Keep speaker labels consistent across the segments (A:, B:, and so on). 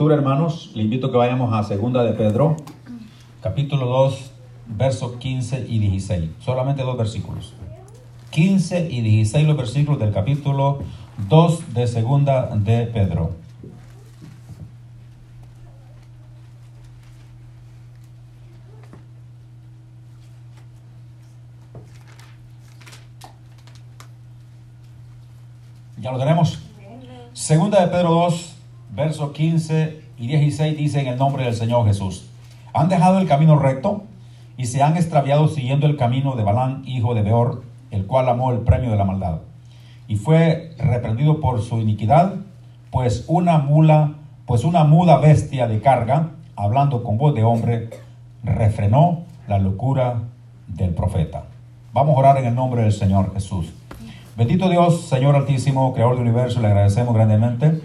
A: lectura, hermanos, le invito a que vayamos a Segunda de Pedro, capítulo 2, versos 15 y 16. Solamente dos versículos. 15 y 16 los versículos del capítulo 2 de Segunda de Pedro. Ya lo tenemos. Segunda de Pedro 2, versos 15 y 16 dice en el nombre del Señor Jesús. Han dejado el camino recto y se han extraviado siguiendo el camino de Balán, hijo de Beor, el cual amó el premio de la maldad. Y fue reprendido por su iniquidad, pues una mula, pues una muda bestia de carga, hablando con voz de hombre, refrenó la locura del profeta. Vamos a orar en el nombre del Señor Jesús. Bendito Dios, Señor Altísimo, Creador del universo, le agradecemos grandemente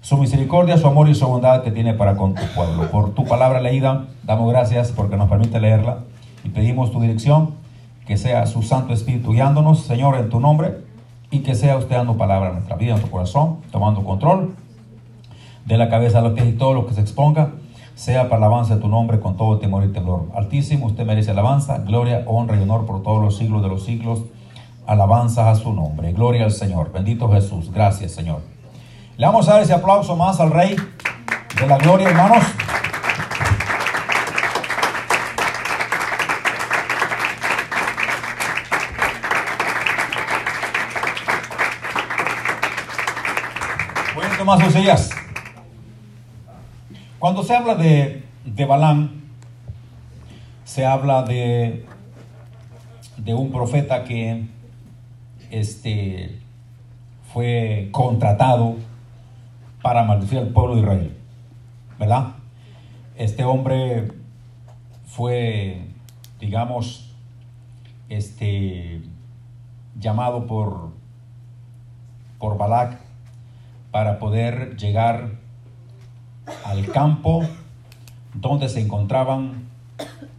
A: su misericordia, su amor y su bondad que tiene para con tu pueblo. Por tu palabra leída, damos gracias porque nos permite leerla y pedimos tu dirección, que sea su Santo Espíritu guiándonos, Señor, en tu nombre, y que sea usted dando palabra en nuestra vida, en nuestro corazón, tomando control de la cabeza a los pies y todo lo que se exponga, sea para alabanza de tu nombre con todo temor y temor. Altísimo, usted merece alabanza, gloria, honra y honor por todos los siglos de los siglos. Alabanza a su nombre. Gloria al Señor. Bendito Jesús. Gracias, Señor. Le vamos a dar ese aplauso más al Rey de la Gloria, hermanos. Pueden tomar sus. Cuando se habla de, de Balán, se habla de, de un profeta que este, fue contratado para maldecir al pueblo de Israel. ¿Verdad? Este hombre fue, digamos, este, llamado por, por Balak para poder llegar al campo donde se encontraban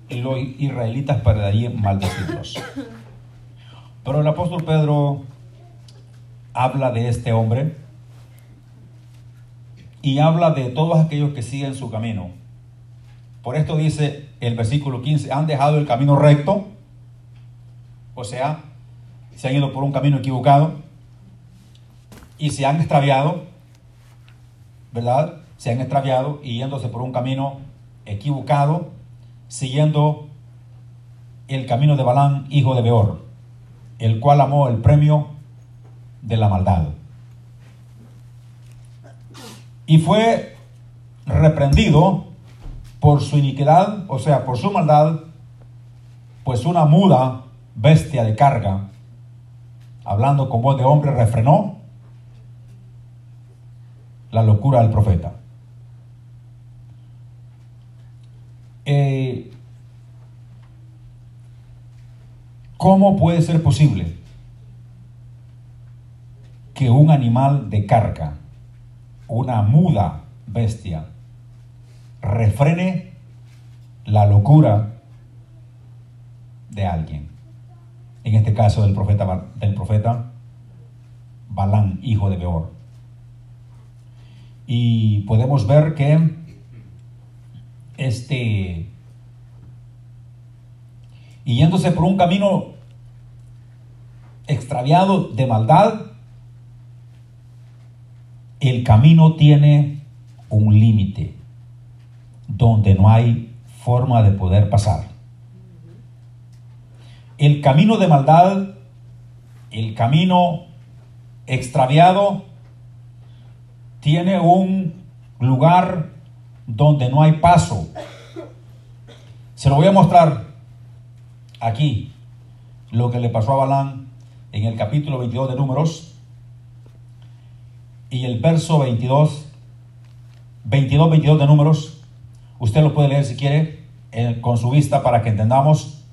A: los israelitas para de allí maldecirlos. Pero el apóstol Pedro habla de este hombre y habla de todos aquellos que siguen su camino. Por esto dice el versículo 15, han dejado el camino recto, o sea, se han ido por un camino equivocado y se han extraviado, ¿verdad? Se han extraviado y yéndose por un camino equivocado, siguiendo el camino de Balán, hijo de Beor, el cual amó el premio de la maldad. Y fue reprendido por su iniquidad, o sea, por su maldad, pues una muda bestia de carga, hablando con voz de hombre, refrenó la locura del profeta. Eh, ¿Cómo puede ser posible que un animal de carga, una muda bestia, refrene la locura de alguien? En este caso del profeta, del profeta Balán, hijo de Beor. Y podemos ver que este y yéndose por un camino extraviado de maldad, el camino tiene un límite donde no hay forma de poder pasar. El camino de maldad, el camino extraviado, tiene un lugar donde no hay paso. Se lo voy a mostrar aquí lo que le pasó a Balán en el capítulo 22 de Números y el verso 22, 22, 22 de Números. Usted lo puede leer si quiere con su vista para que entendamos.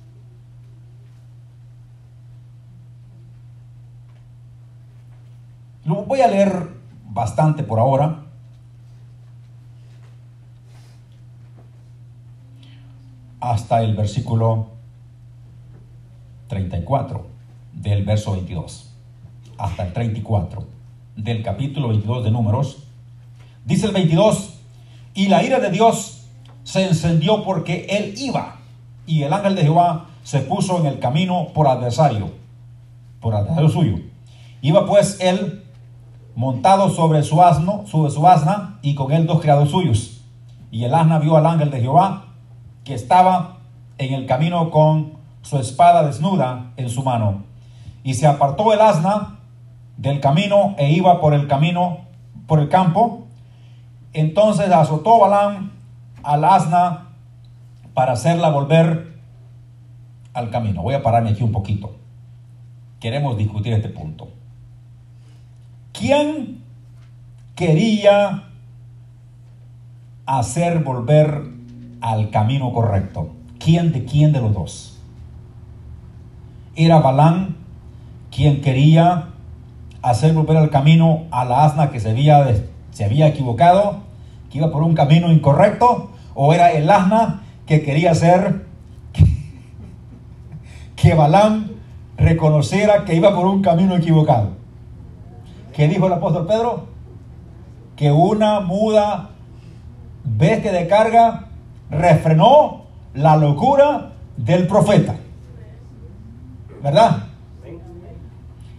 A: Lo voy a leer bastante por ahora. Hasta el versículo 34 del verso 22 hasta el 34 del capítulo 22 de Números. Dice el 22, Y la ira de Dios se encendió porque él iba. Y el ángel de Jehová se puso en el camino por adversario, por adversario suyo. Iba pues él montado sobre su asno, sobre su asna, y con él dos criados suyos. Y el asna vio al ángel de Jehová que estaba en el camino con su espada desnuda en su mano. Y se apartó el asna del camino e iba por el camino, por el campo. Entonces azotó Balán al asna para hacerla volver al camino. Voy a pararme aquí un poquito. Queremos discutir este punto. ¿Quién quería hacer volver al camino correcto? ¿Quién de quién de los dos? Era Balán quien quería hacer volver al camino a la asna que se había, se había equivocado, que iba por un camino incorrecto, o era el asna que quería hacer que Balán reconociera que iba por un camino equivocado. ¿Qué dijo el apóstol Pedro? Que una muda bestia de carga refrenó la locura del profeta. ¿Verdad?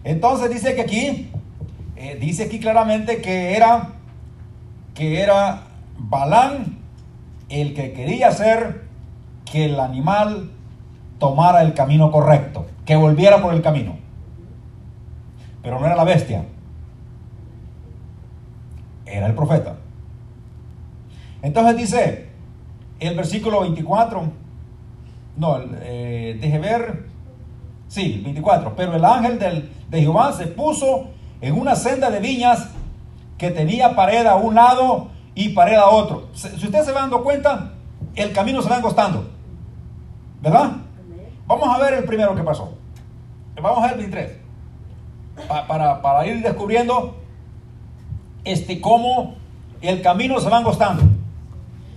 A: Entonces dice que aquí, eh, dice aquí claramente que era, que era Balán el que quería hacer que el animal tomara el camino correcto, que volviera por el camino. Pero no era la bestia, era el profeta. Entonces dice el versículo 24, no, eh, deje ver, sí, 24, pero el ángel del, de Jehová se puso en una senda de viñas que tenía pared a un lado y pared a otro. Si ustedes se van dando cuenta, el camino se va angostando. ¿Verdad? Vamos a ver el primero que pasó. Vamos a ver el 23. para, para, ir descubriendo este, cómo el camino se va angostando.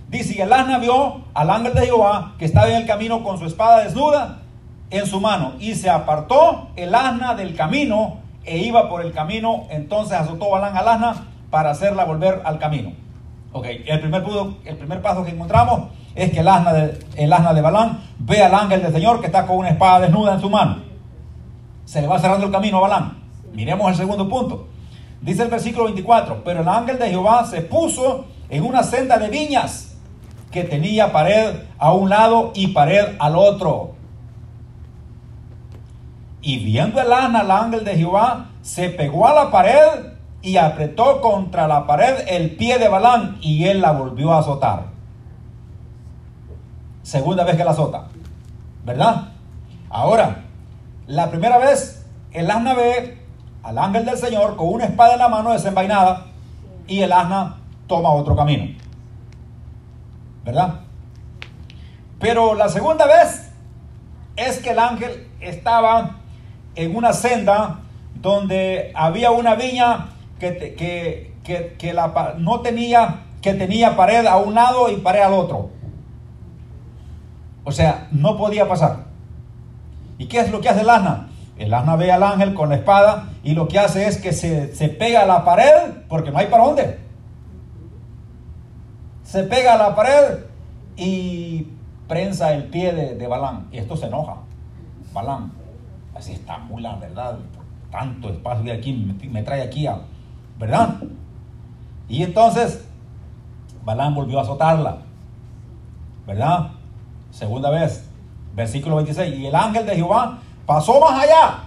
A: Dice, y el asna vio al ángel de Jehová que estaba en el camino con su espada desnuda en su mano. Y se apartó el asna del camino e iba por el camino. Entonces azotó Balán al asna para hacerla volver al camino. Ok, el primer, el primer paso que encontramos es que el asna, de, el asna de Balán ve al ángel del Señor que está con una espada desnuda en su mano. Se le va cerrando el camino a Balán. Miremos el segundo punto. Dice el versículo 24, pero el ángel de Jehová se puso en una senda de viñas que tenía pared a un lado y pared al otro. Y viendo el asna al ángel de Jehová, se pegó a la pared y apretó contra la pared el pie de Balán y él la volvió a azotar. Segunda vez que la azota, ¿verdad? Ahora, la primera vez el asna ve al ángel del Señor con una espada en la mano desenvainada y el asna toma otro camino, ¿verdad? Pero la segunda vez es que el ángel estaba en una senda donde había una viña que, que, que, la, no tenía, que tenía pared a un lado y pared al otro. O sea, no podía pasar. ¿Y qué es lo que hace el asna? El asna ve al ángel con la espada y lo que hace es que se, se pega a la pared porque no hay para dónde. Se pega a la pared y prensa el pie de, de Balán. Y esto se enoja. Balán, así está muy la verdad. Tanto espacio aquí me, trae aquí a, ¿verdad? Y entonces Balán volvió a azotarla, ¿verdad? Segunda vez, versículo 26. Y el ángel de Jehová pasó más allá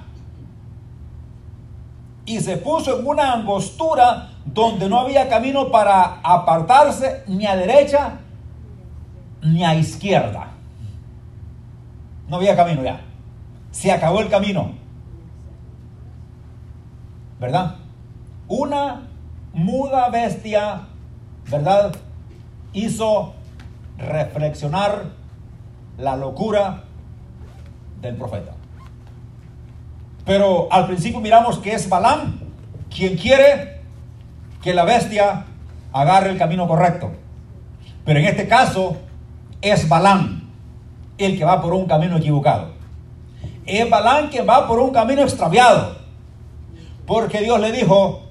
A: y se puso en una angostura donde no había camino para apartarse ni a derecha ni a izquierda. No había camino ya. Se acabó el camino. ¿Verdad? Una muda bestia, ¿verdad? Hizo reflexionar la locura del profeta. Pero al principio miramos que es Balán quien quiere que la bestia agarre el camino correcto. Pero en este caso es Balán el que va por un camino equivocado es Balán quien va por un camino extraviado. Porque Dios le dijo,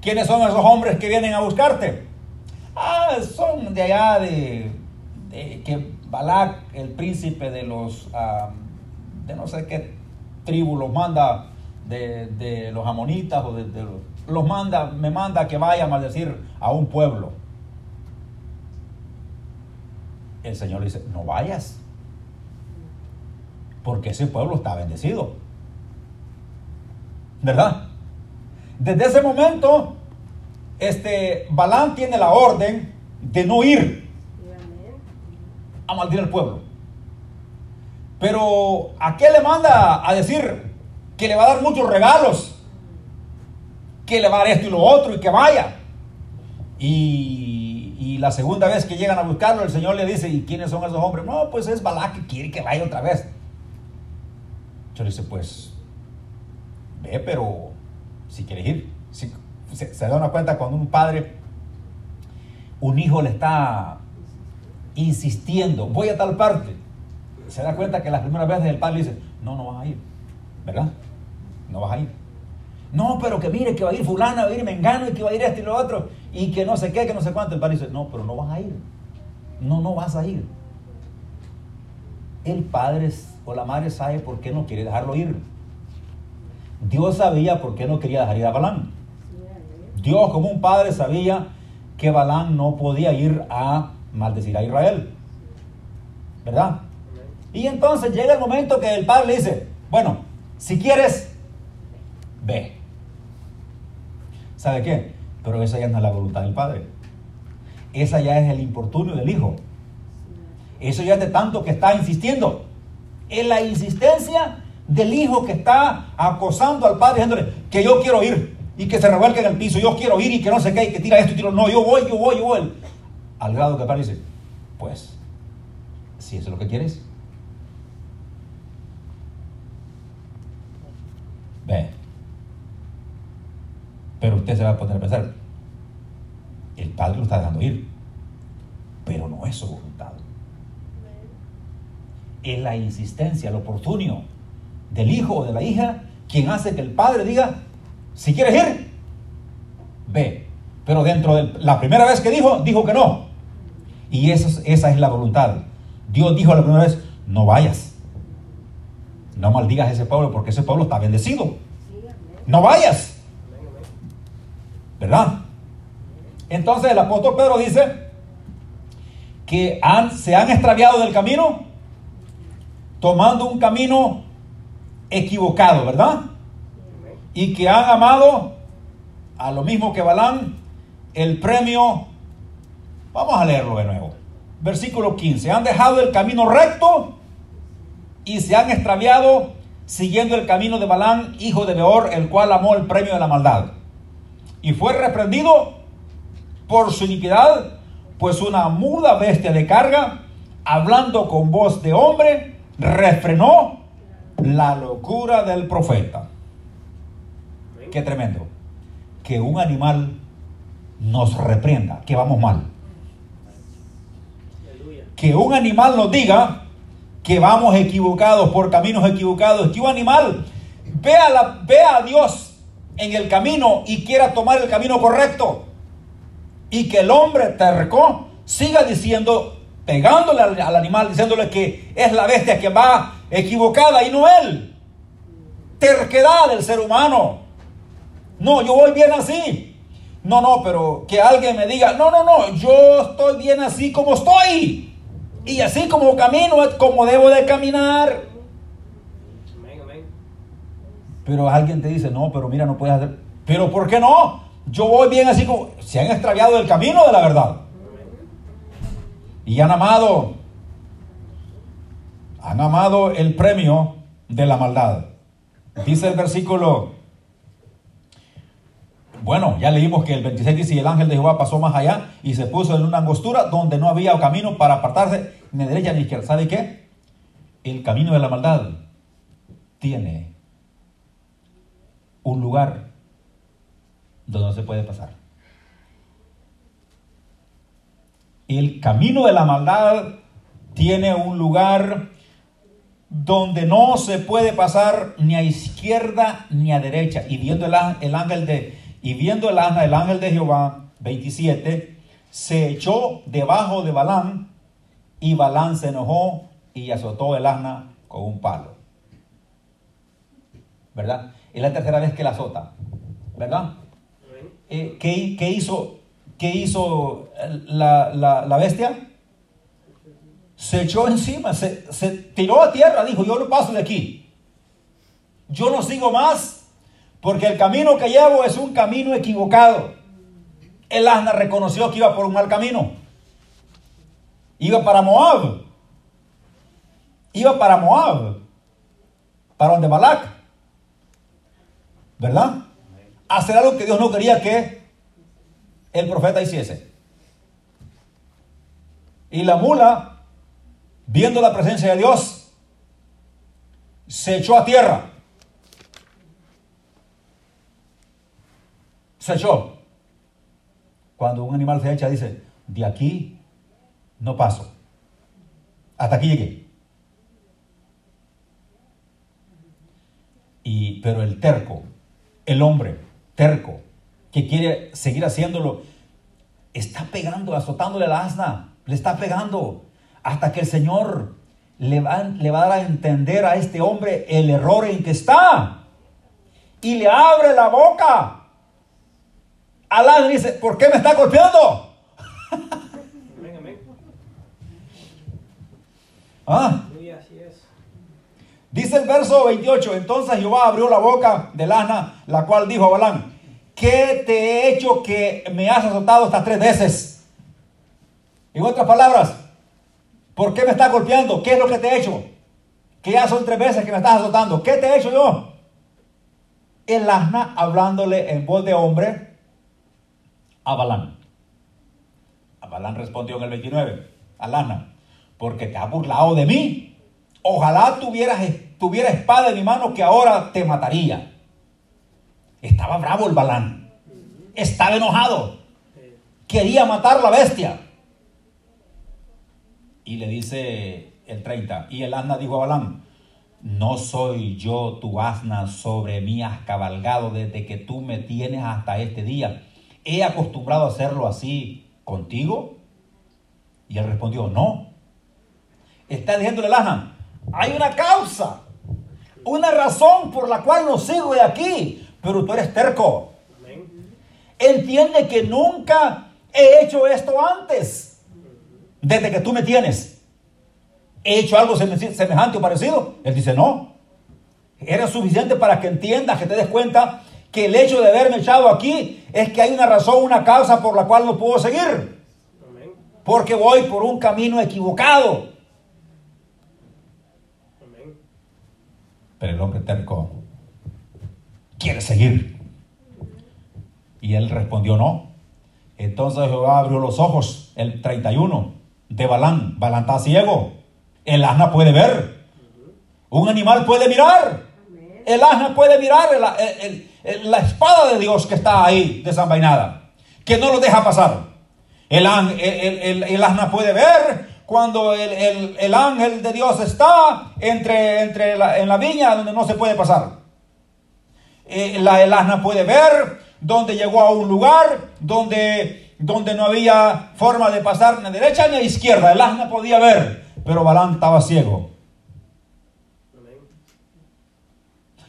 A: ¿quiénes son esos hombres que vienen a buscarte? ah, son de allá de, que Balak, el príncipe de los, ah, de no sé qué tribu, los manda de, los amonitas o de, los, los manda, me manda que vaya a maldecir a un pueblo. El Señor dice, no vayas, porque ese pueblo está bendecido. ¿Verdad? Desde ese momento, este, Balán tiene la orden de no ir a maldecir al pueblo. Pero ¿a qué le manda a decir que le va a dar muchos regalos? Que le va a dar esto y lo otro y que vaya. Y, y la segunda vez que llegan a buscarlo, el Señor le dice, ¿y quiénes son esos hombres? No, pues es Balá que quiere que vaya otra vez. Yo le dice, pues, ve, pero si quieres ir. Se, se da una cuenta cuando un padre, un hijo le está insistiendo, voy a tal parte. Se da cuenta que las primeras veces el padre le dice, no, no vas a ir, ¿verdad? No vas a ir. No, pero que mire que va a ir fulana, va a ir mengano y que va a ir este y lo otro y que no sé qué, que no sé cuánto. El padre dice, no, pero no vas a ir. No, no vas a ir. El padre o la madre sabe por qué no quiere dejarlo ir. Dios sabía por qué no quería dejar ir a Balán. Dios como un padre sabía que Balán no podía ir a maldecir a Israel. ¿Verdad? Y entonces llega el momento que el padre le dice, bueno, si quieres, ve. ¿Sabe qué? Pero esa ya no es la voluntad del padre. Esa ya es el infortunio del hijo. Eso ya es de tanto que está insistiendo. Es la insistencia del hijo que está acosando al padre diciéndole que yo quiero ir y que se revuelque en el piso, yo quiero ir y que no sé qué, y que tira esto y tira, no, yo voy, yo voy, yo voy. Al grado que el padre dice, pues, si eso es lo que quieres, ve. Pero usted se va a poner a pensar, el padre lo está dejando ir, pero no es su voluntad. Es la insistencia, el oportunio del hijo o de la hija quien hace que el padre diga, si quieres ir, ve. Pero dentro de la primera vez que dijo, dijo que no. Y esa es la voluntad. Dios dijo la primera vez, no vayas. No maldigas a ese pueblo porque ese pueblo está bendecido. No vayas. ¿Verdad? Entonces el apóstol Pedro dice que se han extraviado del camino tomando un camino equivocado, ¿verdad? y que han amado a lo mismo que Balán el premio. Vamos a leerlo de nuevo. Versículo 15. Han dejado el camino recto y se han extraviado siguiendo el camino de Balán, hijo de Beor, el cual amó el premio de la maldad. Y fue reprendido por su iniquidad, pues una muda bestia de carga, hablando con voz de hombre, refrenó la locura del profeta. Qué tremendo. Que un animal nos reprenda, que vamos mal. Que un animal nos diga que vamos equivocados por caminos equivocados. Que un animal vea, la, vea a Dios en el camino y quiera tomar el camino correcto. Y que el hombre terco siga diciendo, pegándole al, al, animal, diciéndole que es la bestia que va equivocada y no él. Terquedad del ser humano. No, yo voy bien así. No, no, pero que alguien me diga, no, no, no, yo estoy bien así como estoy. Y así como camino es como debo de caminar. Pero alguien te dice, no, pero mira, no puedes hacer. Pero ¿por qué no? Yo voy bien así como... Se han extraviado del camino de la verdad. Y han amado. Han amado el premio de la maldad. Dice el versículo bueno, ya leímos que el 26 dice, y el ángel de Jehová pasó más allá y se puso en una angostura donde no había camino para apartarse ni derecha ni izquierda. ¿Sabe qué? El camino de la maldad tiene un lugar donde no se puede pasar. El camino de la maldad tiene un lugar donde no se puede pasar ni a izquierda ni a derecha. Y viendo el, el ángel de y viendo el ángel, el ángel de Jehová, 27, se echó debajo de Balán y Balán se enojó y azotó el asna con un palo. ¿Verdad? Es la tercera vez que la azota. ¿Verdad? Eh, ¿qué, qué, hizo, qué hizo la, la, la, bestia? Se echó encima, se, se tiró a tierra, dijo, yo no paso de aquí. Yo no sigo más porque el camino que llevo es un camino equivocado. El asna reconoció que iba por un mal camino. Iba para Moab. Iba para Moab. Para donde Balak. ¿Verdad? Hacer algo que Dios no quería que el profeta hiciese. Y la mula, viendo la presencia de Dios, se echó a tierra. Se echó. Cuando un animal se echa, dice, de aquí no paso. Hasta aquí llegué. Y, pero el terco, el hombre terco, que quiere seguir haciéndolo, está pegando, azotándole la asna, le está pegando, hasta que el Señor le va, le va a dar a entender a este hombre el error en que está. Y le abre la boca. Alá dice, ¿por qué me está golpeando? ¿Ah? Dice el verso 28, entonces Jehová abrió la boca del asna, la cual dijo a Balán, ¿qué te he hecho que me has azotado estas tres veces? En otras palabras, ¿por qué me estás golpeando? ¿Qué es lo que te he hecho? Que ya son tres veces que me estás azotando. ¿Qué te he hecho yo? El asna hablándole en voz de hombre a Balán. A Balán respondió en el 29, al asna, porque te has burlado de mí Ojalá tuvieras, tuviera espada en mi mano que ahora te mataría. Estaba bravo el Balán. Estaba enojado. Quería matar la bestia. Y le dice el 30. Y el asna dijo a Balán, no soy yo tu asna sobre mí has cabalgado desde que tú me tienes hasta este día. ¿He acostumbrado a hacerlo así contigo? Y él respondió, no. Está diciéndole el asna, hay una causa, una razón por la cual no sigo de aquí, pero tú eres terco. Entiende que nunca he hecho esto antes, desde que tú me tienes. ¿He hecho algo semejante o parecido? Él dice, no. Era suficiente para que entiendas, que te des cuenta que el hecho de haberme echado aquí es que hay una razón, una causa por la cual no puedo seguir. Porque voy por un camino equivocado. Pero el hombre terco quiere seguir. Y él respondió no. Entonces Jehová abrió los ojos, el 31, de Balán. Balán está ciego. El asna puede ver. Un animal puede mirar. El asna puede mirar la espada de Dios que está ahí desenvainada. Que no lo deja pasar. El, el asna puede ver cuando el, ángel de Dios está entre, entre en la viña donde no se puede pasar. Eh, la, el asna puede ver donde llegó a un lugar donde, donde no había forma de pasar ni a derecha ni a izquierda. El asna podía ver, pero Balán estaba ciego.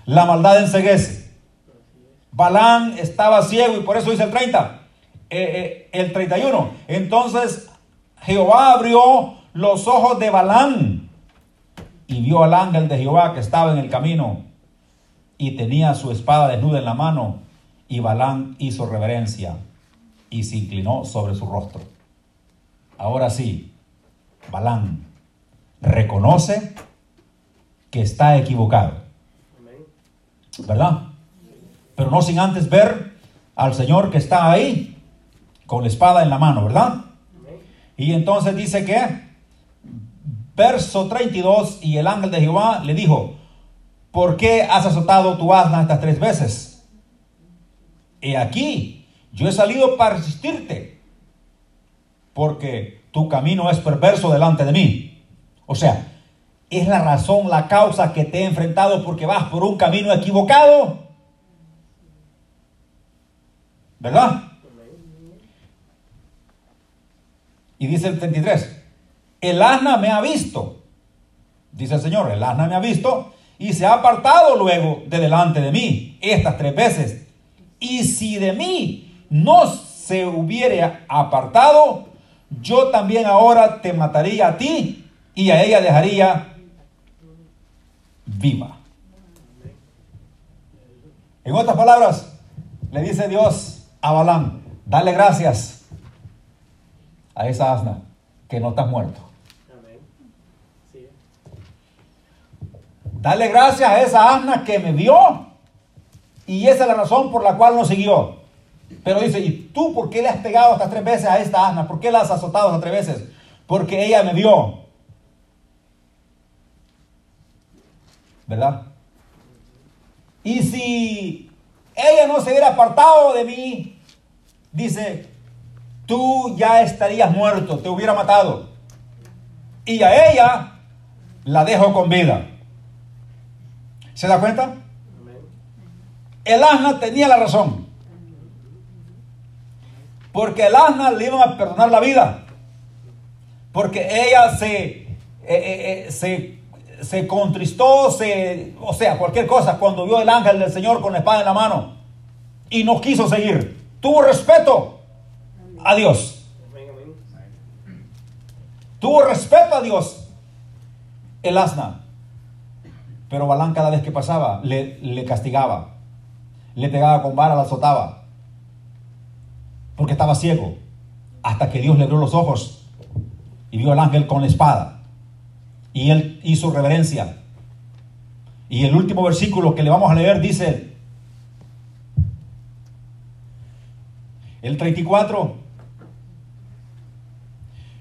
A: La maldad enseguece. Balán estaba ciego y por eso dice el 30, eh, eh, el 31. Entonces Jehová abrió los ojos de Balán y vio al ángel de Jehová que estaba en el camino y tenía su espada desnuda en la mano y Balán hizo reverencia y se inclinó sobre su rostro. Ahora sí, Balán reconoce que está equivocado. ¿Verdad? Pero no sin antes ver al Señor que está ahí con la espada en la mano, ¿verdad? Y entonces dice que, verso 32, y el ángel de Jehová le dijo, ¿por qué has azotado tu asna estas tres veces? He aquí, yo he salido para resistirte, porque tu camino es perverso delante de mí. O sea, es la razón, la causa que te he enfrentado porque vas por un camino equivocado. ¿Verdad? Y dice el 33, el asna me ha visto, dice el Señor, el asna me ha visto y se ha apartado luego de delante de mí estas tres veces. Y si de mí no se hubiere apartado, yo también ahora te mataría a ti y a ella dejaría viva. En otras palabras, le dice Dios a Balán, dale gracias a esa asna que no estás muerto. Dale gracias a esa asna que me vio y esa es la razón por la cual no siguió. Pero dice, ¿y tú por qué le has pegado hasta tres veces a esta asna? ¿Por qué la has azotado hasta tres veces? Porque ella me vio. ¿Verdad? Y si ella no se hubiera apartado de mí, dice, tú ya estarías muerto, te hubiera matado. Y a ella la dejo con vida. ¿Se da cuenta? El asna tenía la razón. Porque el asna le iban a perdonar la vida. Porque ella se, eh, eh, eh, se se contristó, se, o sea, cualquier cosa, cuando vio el ángel del Señor con la espada en la mano y no quiso seguir. Tuvo respeto a Dios. Tuvo respeto a Dios el asna. Pero Balán cada vez que pasaba le, le castigaba. Le pegaba con vara, la azotaba. Porque estaba ciego. Hasta que Dios le abrió los ojos y vio al ángel con la espada. Y él hizo reverencia. Y el último versículo que le vamos a leer dice, el 34,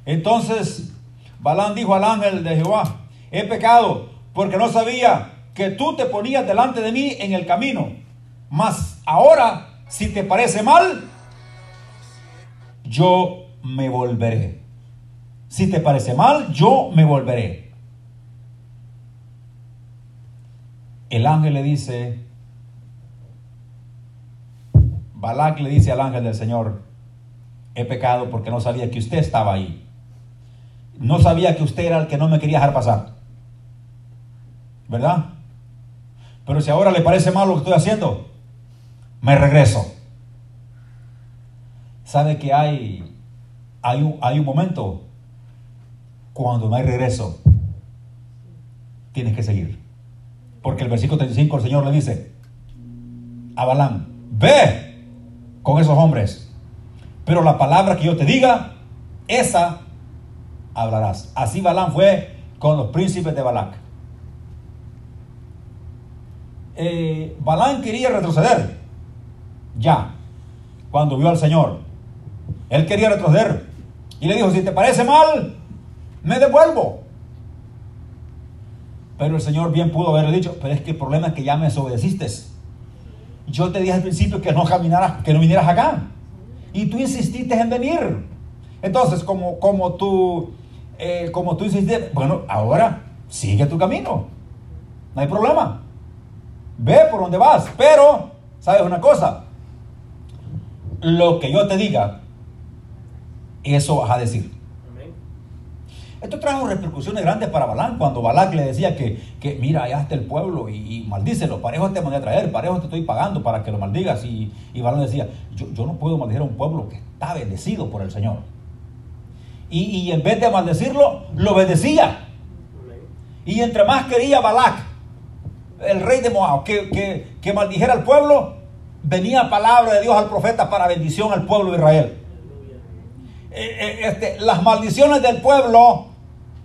A: entonces Balán dijo al ángel de Jehová, he pecado porque no sabía que tú te ponías delante de mí en el camino. Mas ahora, si te parece mal, yo me volveré. Si te parece mal, yo me volveré. el ángel le dice, Balak le dice al ángel del Señor, he pecado porque no sabía que usted estaba ahí. No sabía que usted era el que no me quería dejar pasar. ¿Verdad? Pero si ahora le parece mal lo que estoy haciendo, me regreso. ¿Sabe que hay, hay, un, hay un momento cuando no hay regreso? Tienes que seguir. Porque el versículo 35 el Señor le dice a Balán, ve con esos hombres, pero la palabra que yo te diga, esa hablarás. Así Balán fue con los príncipes de Balac. Eh, Balán quería retroceder, ya, cuando vio al Señor. Él quería retroceder y le dijo, si te parece mal, me devuelvo. Pero el Señor bien pudo haberle dicho, pero es que el problema es que ya me desobedeciste. Yo te dije al principio que no caminaras, que no vinieras acá. Y tú insististe en venir. Entonces, como, como tú, eh, como tú insististe, bueno, ahora sigue tu camino. No hay problema. Ve por donde vas. Pero, ¿sabes una cosa? Lo que yo te diga, eso vas a decir. Esto trajo repercusiones grandes para Balán cuando Balak le decía que, que mira, allá está el pueblo y, maldícelo, parejo te mandé a traer, parejo te estoy pagando para que lo maldigas. Y, y Balán decía, yo, yo, no puedo maldecir a un pueblo que está bendecido por el Señor. Y, y en vez de maldecirlo, lo bendecía. Y entre más quería Balak, el rey de Moab, que, que, que maldijera al pueblo, venía palabra de Dios al profeta para bendición al pueblo de Israel. Eh, eh, este, las maldiciones del pueblo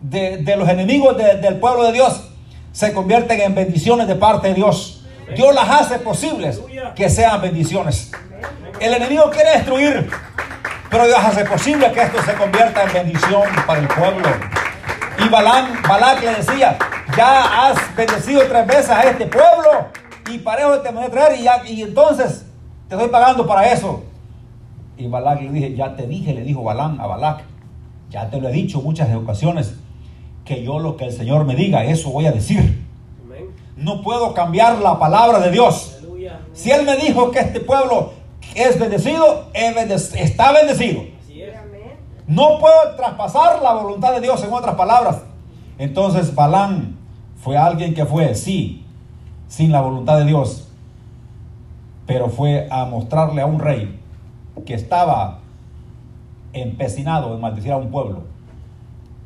A: de, los enemigos del pueblo de Dios se convierten en bendiciones de parte de Dios. Dios las hace posibles que sean bendiciones. El enemigo quiere destruir, pero Dios hace posible que esto se convierta en bendición para el pueblo. Y Balán, Balak le decía, ya has bendecido tres veces a este pueblo y parejo te voy a traer y, ya, y entonces te estoy pagando para eso. Y Balak le dije, ya te dije, le dijo Balán a Balak, ya te lo he dicho muchas ocasiones, que yo lo que el Señor me diga, eso voy a decir. No puedo cambiar la palabra de Dios. Si Él me dijo que este pueblo es bendecido, está bendecido. No puedo traspasar la voluntad de Dios en otras palabras. Entonces Balán fue alguien que fue, sí, sin la voluntad de Dios, pero fue a mostrarle a un rey que estaba empecinado en maldecir a un pueblo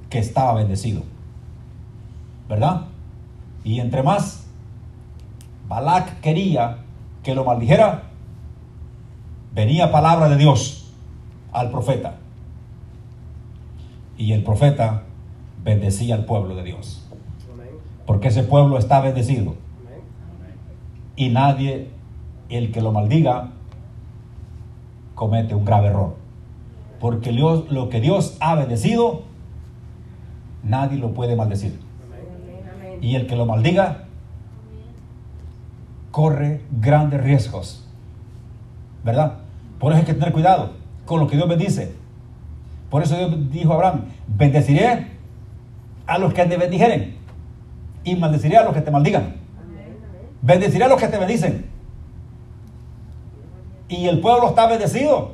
A: que estaba bendecido. ¿Verdad? Y entre más Balac quería que lo maldijera, venía palabra de Dios al profeta. Y el profeta bendecía al pueblo de Dios. Porque ese pueblo está bendecido. Y nadie, el que lo maldiga, comete un grave error. Porque lo que Dios ha bendecido, nadie lo puede maldecir. Y el que lo maldiga, corre grandes riesgos. ¿Verdad? Por eso hay que tener cuidado con lo que Dios bendice. Por eso Dios dijo a Abraham, bendeciré a los que te bendijeren y maldeciré a los que te maldigan. Bendeciré a los que te bendicen. Y el pueblo está bendecido.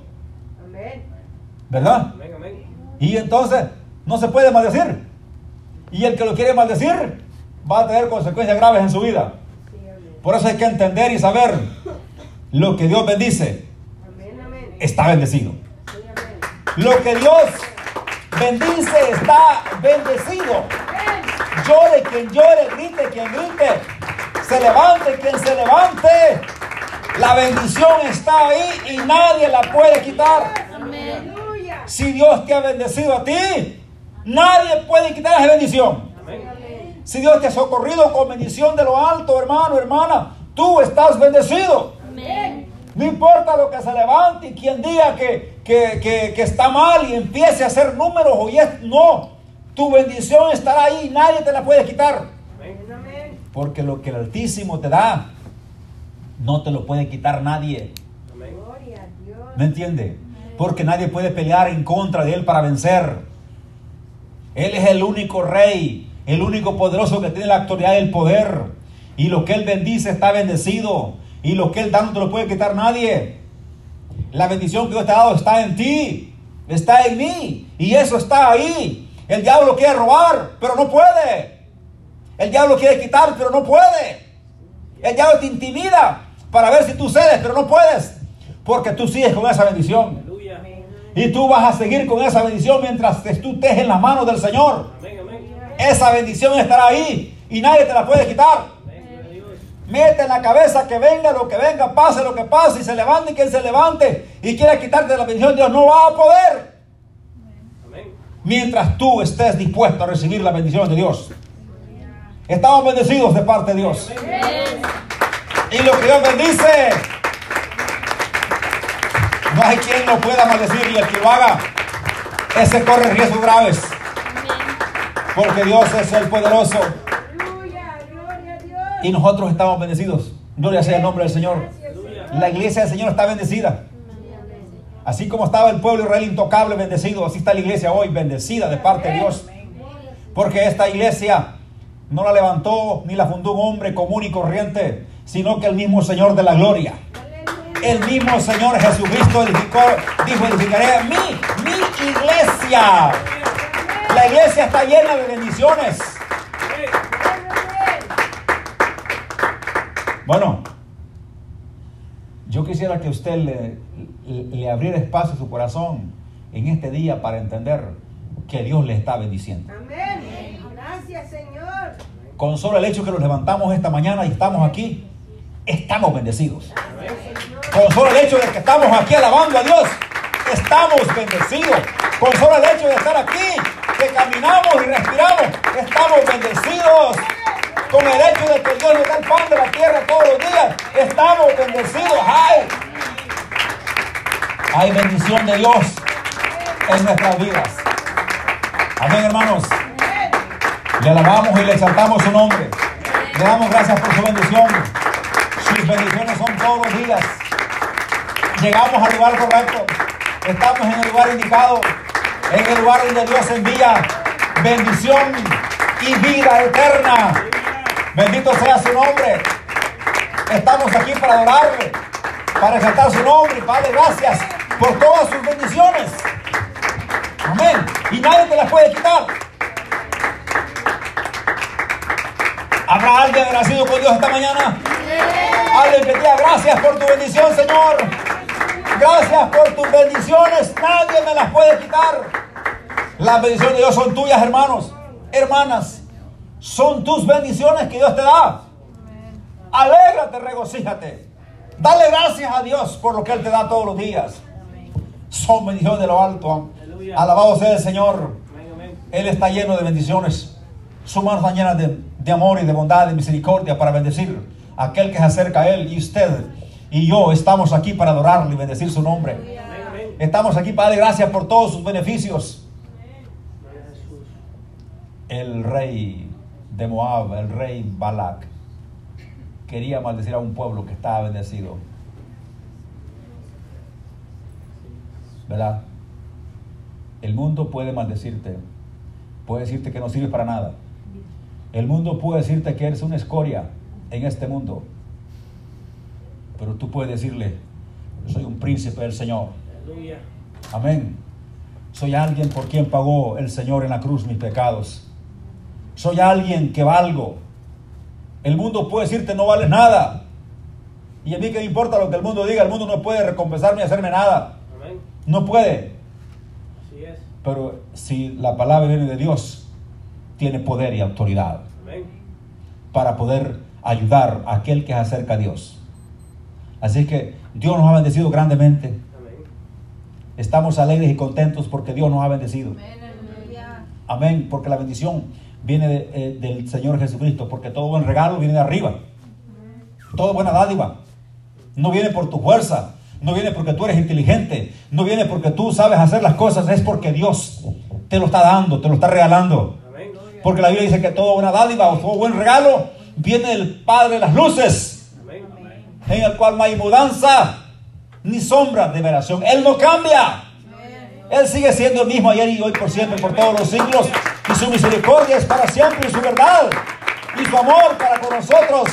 A: ¿Verdad? Y entonces no se puede maldecir. Y el que lo quiere maldecir va a tener consecuencias graves en su vida. Por eso hay que entender y saber lo que Dios bendice. Está bendecido. Lo que Dios bendice está bendecido. Llore quien llore, grite quien grite, se levante quien se levante. La bendición está ahí y nadie la puede quitar. Si Dios te ha bendecido a ti, nadie puede quitar esa bendición. Si Dios te ha socorrido con bendición de lo alto, hermano, hermana, tú estás bendecido. No importa lo que se levante y quien diga que, que, está mal y empiece a hacer números o no. Tu bendición estará ahí y nadie te la puede quitar. Porque lo que el Altísimo te da, no te lo puede quitar nadie. ¿Me entiende? Porque nadie puede pelear en contra de Él para vencer. Él es el único rey, el único poderoso que tiene la autoridad y el poder. Y lo que Él bendice está bendecido. Y lo que Él da no te lo puede quitar nadie. La bendición que Dios te ha dado está en ti. Está en mí. Y eso está ahí. El diablo quiere robar, pero no puede. El diablo quiere quitar, pero no puede. El diablo te intimida para ver si tú cedes, pero no puedes. Porque tú sigues con esa bendición. Y tú vas a seguir con esa bendición mientras tú estés en las manos del Señor. Esa bendición estará ahí y nadie te la puede quitar. Mete en la cabeza que venga lo que venga, pase lo que pase, y se levante quien se levante y quiera quitarte la bendición, Dios no va a poder. Mientras tú estés dispuesto a recibir la bendición de Dios. Estamos bendecidos de parte de Dios. Y lo que Dios bendice, no hay quien lo pueda maldecir y el que lo haga, ese corre riesgos graves. Porque Dios es el poderoso y nosotros estamos bendecidos. Gloria sea el nombre del Señor. La iglesia del Señor está bendecida. Así como estaba el pueblo Israel intocable, bendecido, así está la iglesia hoy, bendecida de parte de Dios. Porque esta iglesia no la levantó ni la fundó un hombre común y corriente, sino que el mismo Señor de la gloria. El mismo Señor Jesucristo edificó, dijo, edificaré mi, mi iglesia. La iglesia está llena de bendiciones. Bueno, yo quisiera que usted le, le, abriera espacio a su corazón en este día para entender que Dios le está bendiciendo. Amén. Gracias, Señor. Con solo el hecho que nos levantamos esta mañana y estamos aquí, estamos bendecidos. Con solo el hecho de que estamos aquí alabando a Dios, estamos bendecidos. Con solo el hecho de estar aquí, que caminamos y respiramos, estamos bendecidos con el hecho de que Dios nos da el pan de la tierra todos los días, estamos bendecidos. ¡Ay! Hay bendición de Dios en nuestras vidas. Amén, hermanos. Le alabamos y le exaltamos su nombre. Le damos gracias por su bendición. Sus bendiciones son todos los días. Llegamos al lugar correcto. Estamos en el lugar indicado. En el lugar donde Dios envía bendición y vida eterna. Bendito sea su nombre. Estamos aquí para adorarle, para exaltar su nombre. Padre, gracias por todas sus bendiciones. Amén. Y nadie te las puede quitar. ¿Habrá alguien agradecido con Dios esta mañana? Alguien que te gracias por tu bendición, Señor. Gracias por tus bendiciones. Nadie me las puede quitar. Las bendiciones de Dios son tuyas, hermanos, hermanas. Son tus bendiciones que Dios te da. Alégrate, regocíjate. Dale gracias a Dios por lo que Él te da todos los días. Son bendiciones de lo alto. Alabado sea el Señor. Él está lleno de bendiciones. Sus manos están llenas de, de amor y de bondad y misericordia para bendecir a aquel que se acerca a Él. Y usted y yo estamos aquí para adorarle y bendecir su nombre. Estamos aquí para darle gracias por todos sus beneficios. El rey de Moab, el rey Balak, quería maldecir a un pueblo que estaba bendecido. ¿Verdad? El mundo puede maldecirte, puede decirte que no sirves para nada. El mundo puede decirte que eres una escoria en este mundo. Pero tú puedes decirle, yo soy un príncipe del Señor. Amén. Soy alguien por quien pagó el Señor en la cruz mis pecados. Soy alguien que valgo. El mundo puede decirte no vales nada. Y a mí que me importa lo que el mundo diga, el mundo no puede recompensarme y hacerme nada. No puede. Pero si la palabra viene de Dios, tiene poder y autoridad para poder ayudar a aquel que se acerca a Dios. Así que Dios nos ha bendecido grandemente. Estamos alegres y contentos porque Dios nos ha bendecido. Amén, porque la bendición viene de, eh, del Señor Jesucristo, porque todo buen regalo viene de arriba. Toda buena dádiva. No viene por tu fuerza, no viene porque tú eres inteligente, no viene porque tú sabes hacer las cosas, es porque Dios te lo está dando, te lo está regalando. Porque la Biblia dice que toda buena dádiva o todo buen regalo viene del Padre de las luces, en el cual no hay mudanza ni sombra de veración. Él no cambia. Él sigue siendo el mismo ayer y hoy por siempre, por todos los siglos. Y su misericordia es para siempre y su verdad y su amor para con nosotros.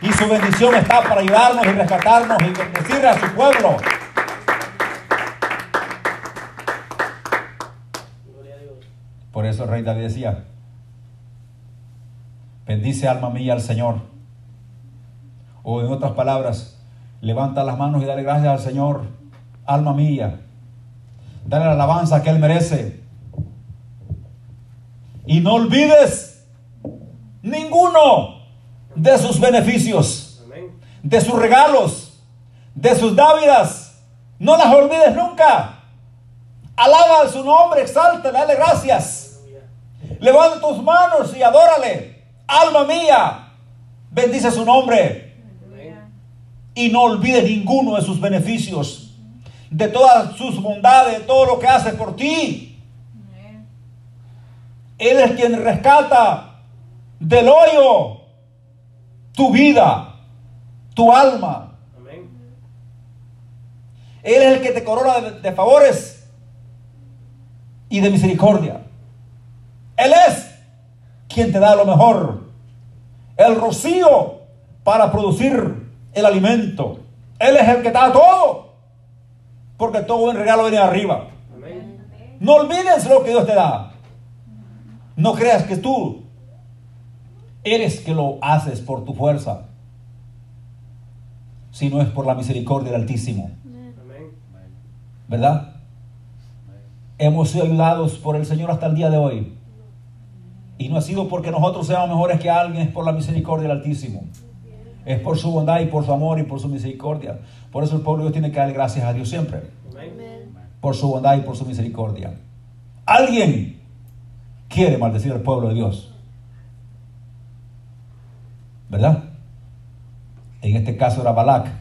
A: Y su bendición está para ayudarnos y rescatarnos y bendecir a su pueblo. Por eso el rey David decía, bendice alma mía al Señor. O en otras palabras, levanta las manos y dale gracias al Señor, alma mía. Dale la alabanza que Él merece. Y no olvides ninguno de sus beneficios, de sus regalos, de sus dávidas. No las olvides nunca. Alaba su nombre, exalta, dale gracias. Levanta tus manos y adórale. Alma mía, bendice su nombre. Y no olvides ninguno de sus beneficios, de todas sus bondades, de todo lo que hace por ti. Él es quien rescata del hoyo tu vida, tu alma. Él es el que te corona de, de favores y de misericordia. Él es quien te da lo mejor, el rocío para producir el alimento. Él es el que te da todo, porque todo buen regalo viene arriba. No olvides lo que Dios te da. No creas que tú eres que lo haces por tu fuerza, sino es por la misericordia del Altísimo. ¿Verdad? Hemos sido ayudados por el Señor hasta el día de hoy. Y no ha sido porque nosotros seamos mejores que alguien, es por la misericordia del Altísimo. Es por su bondad y por su amor y por su misericordia. Por eso el pueblo de Dios tiene que dar gracias a Dios siempre. Por su bondad y por su misericordia. Alguien quiere maldecir al pueblo de Dios. ¿Verdad? En este caso era Balak.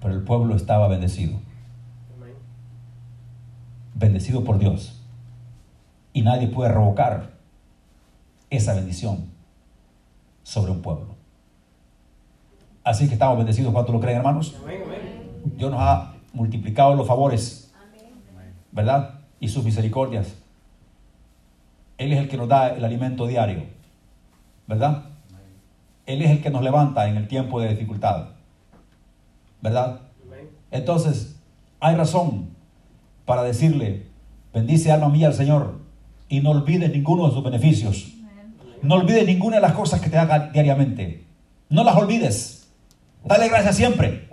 A: Pero el pueblo estaba bendecido. Bendecido por Dios. Y nadie puede revocar esa bendición sobre un pueblo. Así que estamos bendecidos. ¿Cuánto lo creen, hermanos? Dios nos ha multiplicado los favores, ¿verdad? Y sus misericordias. Él es el que nos da el alimento diario, ¿verdad? Él es el que nos levanta en el tiempo de dificultad, ¿verdad? Entonces, hay razón para decirle, bendice alma mía al Señor y no olvides ninguno de sus beneficios. No olvides ninguna de las cosas que te haga diariamente. No las olvides. Dale gracias siempre.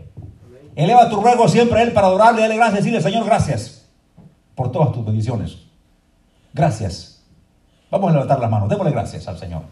A: Eleva tu ruego siempre a Él para adorarle, dale gracias y decirle, Señor, gracias por todas tus bendiciones. Gracias. Vamos a levantar las manos, démosle gracias al Señor.